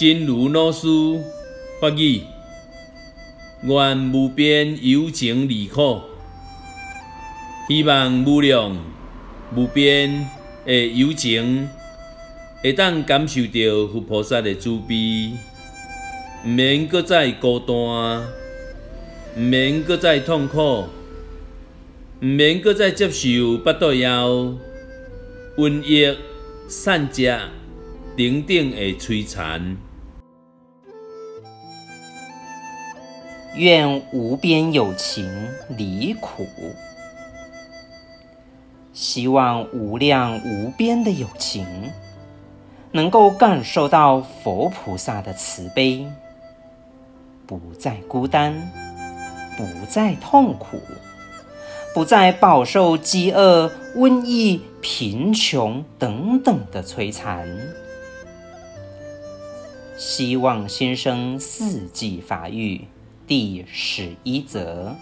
真如老师法语，愿无边有情离苦，希望无量无边的有情会当感受到佛菩萨的慈悲，毋免搁再孤单，毋免搁再痛苦，毋免搁再接受腹肚枵、瘟疫、散疾等等的摧残。愿无边有情离苦，希望无量无边的有情能够感受到佛菩萨的慈悲，不再孤单，不再痛苦，不再饱受饥饿、瘟疫、贫穷等等的摧残。希望新生四季发育。第十一则。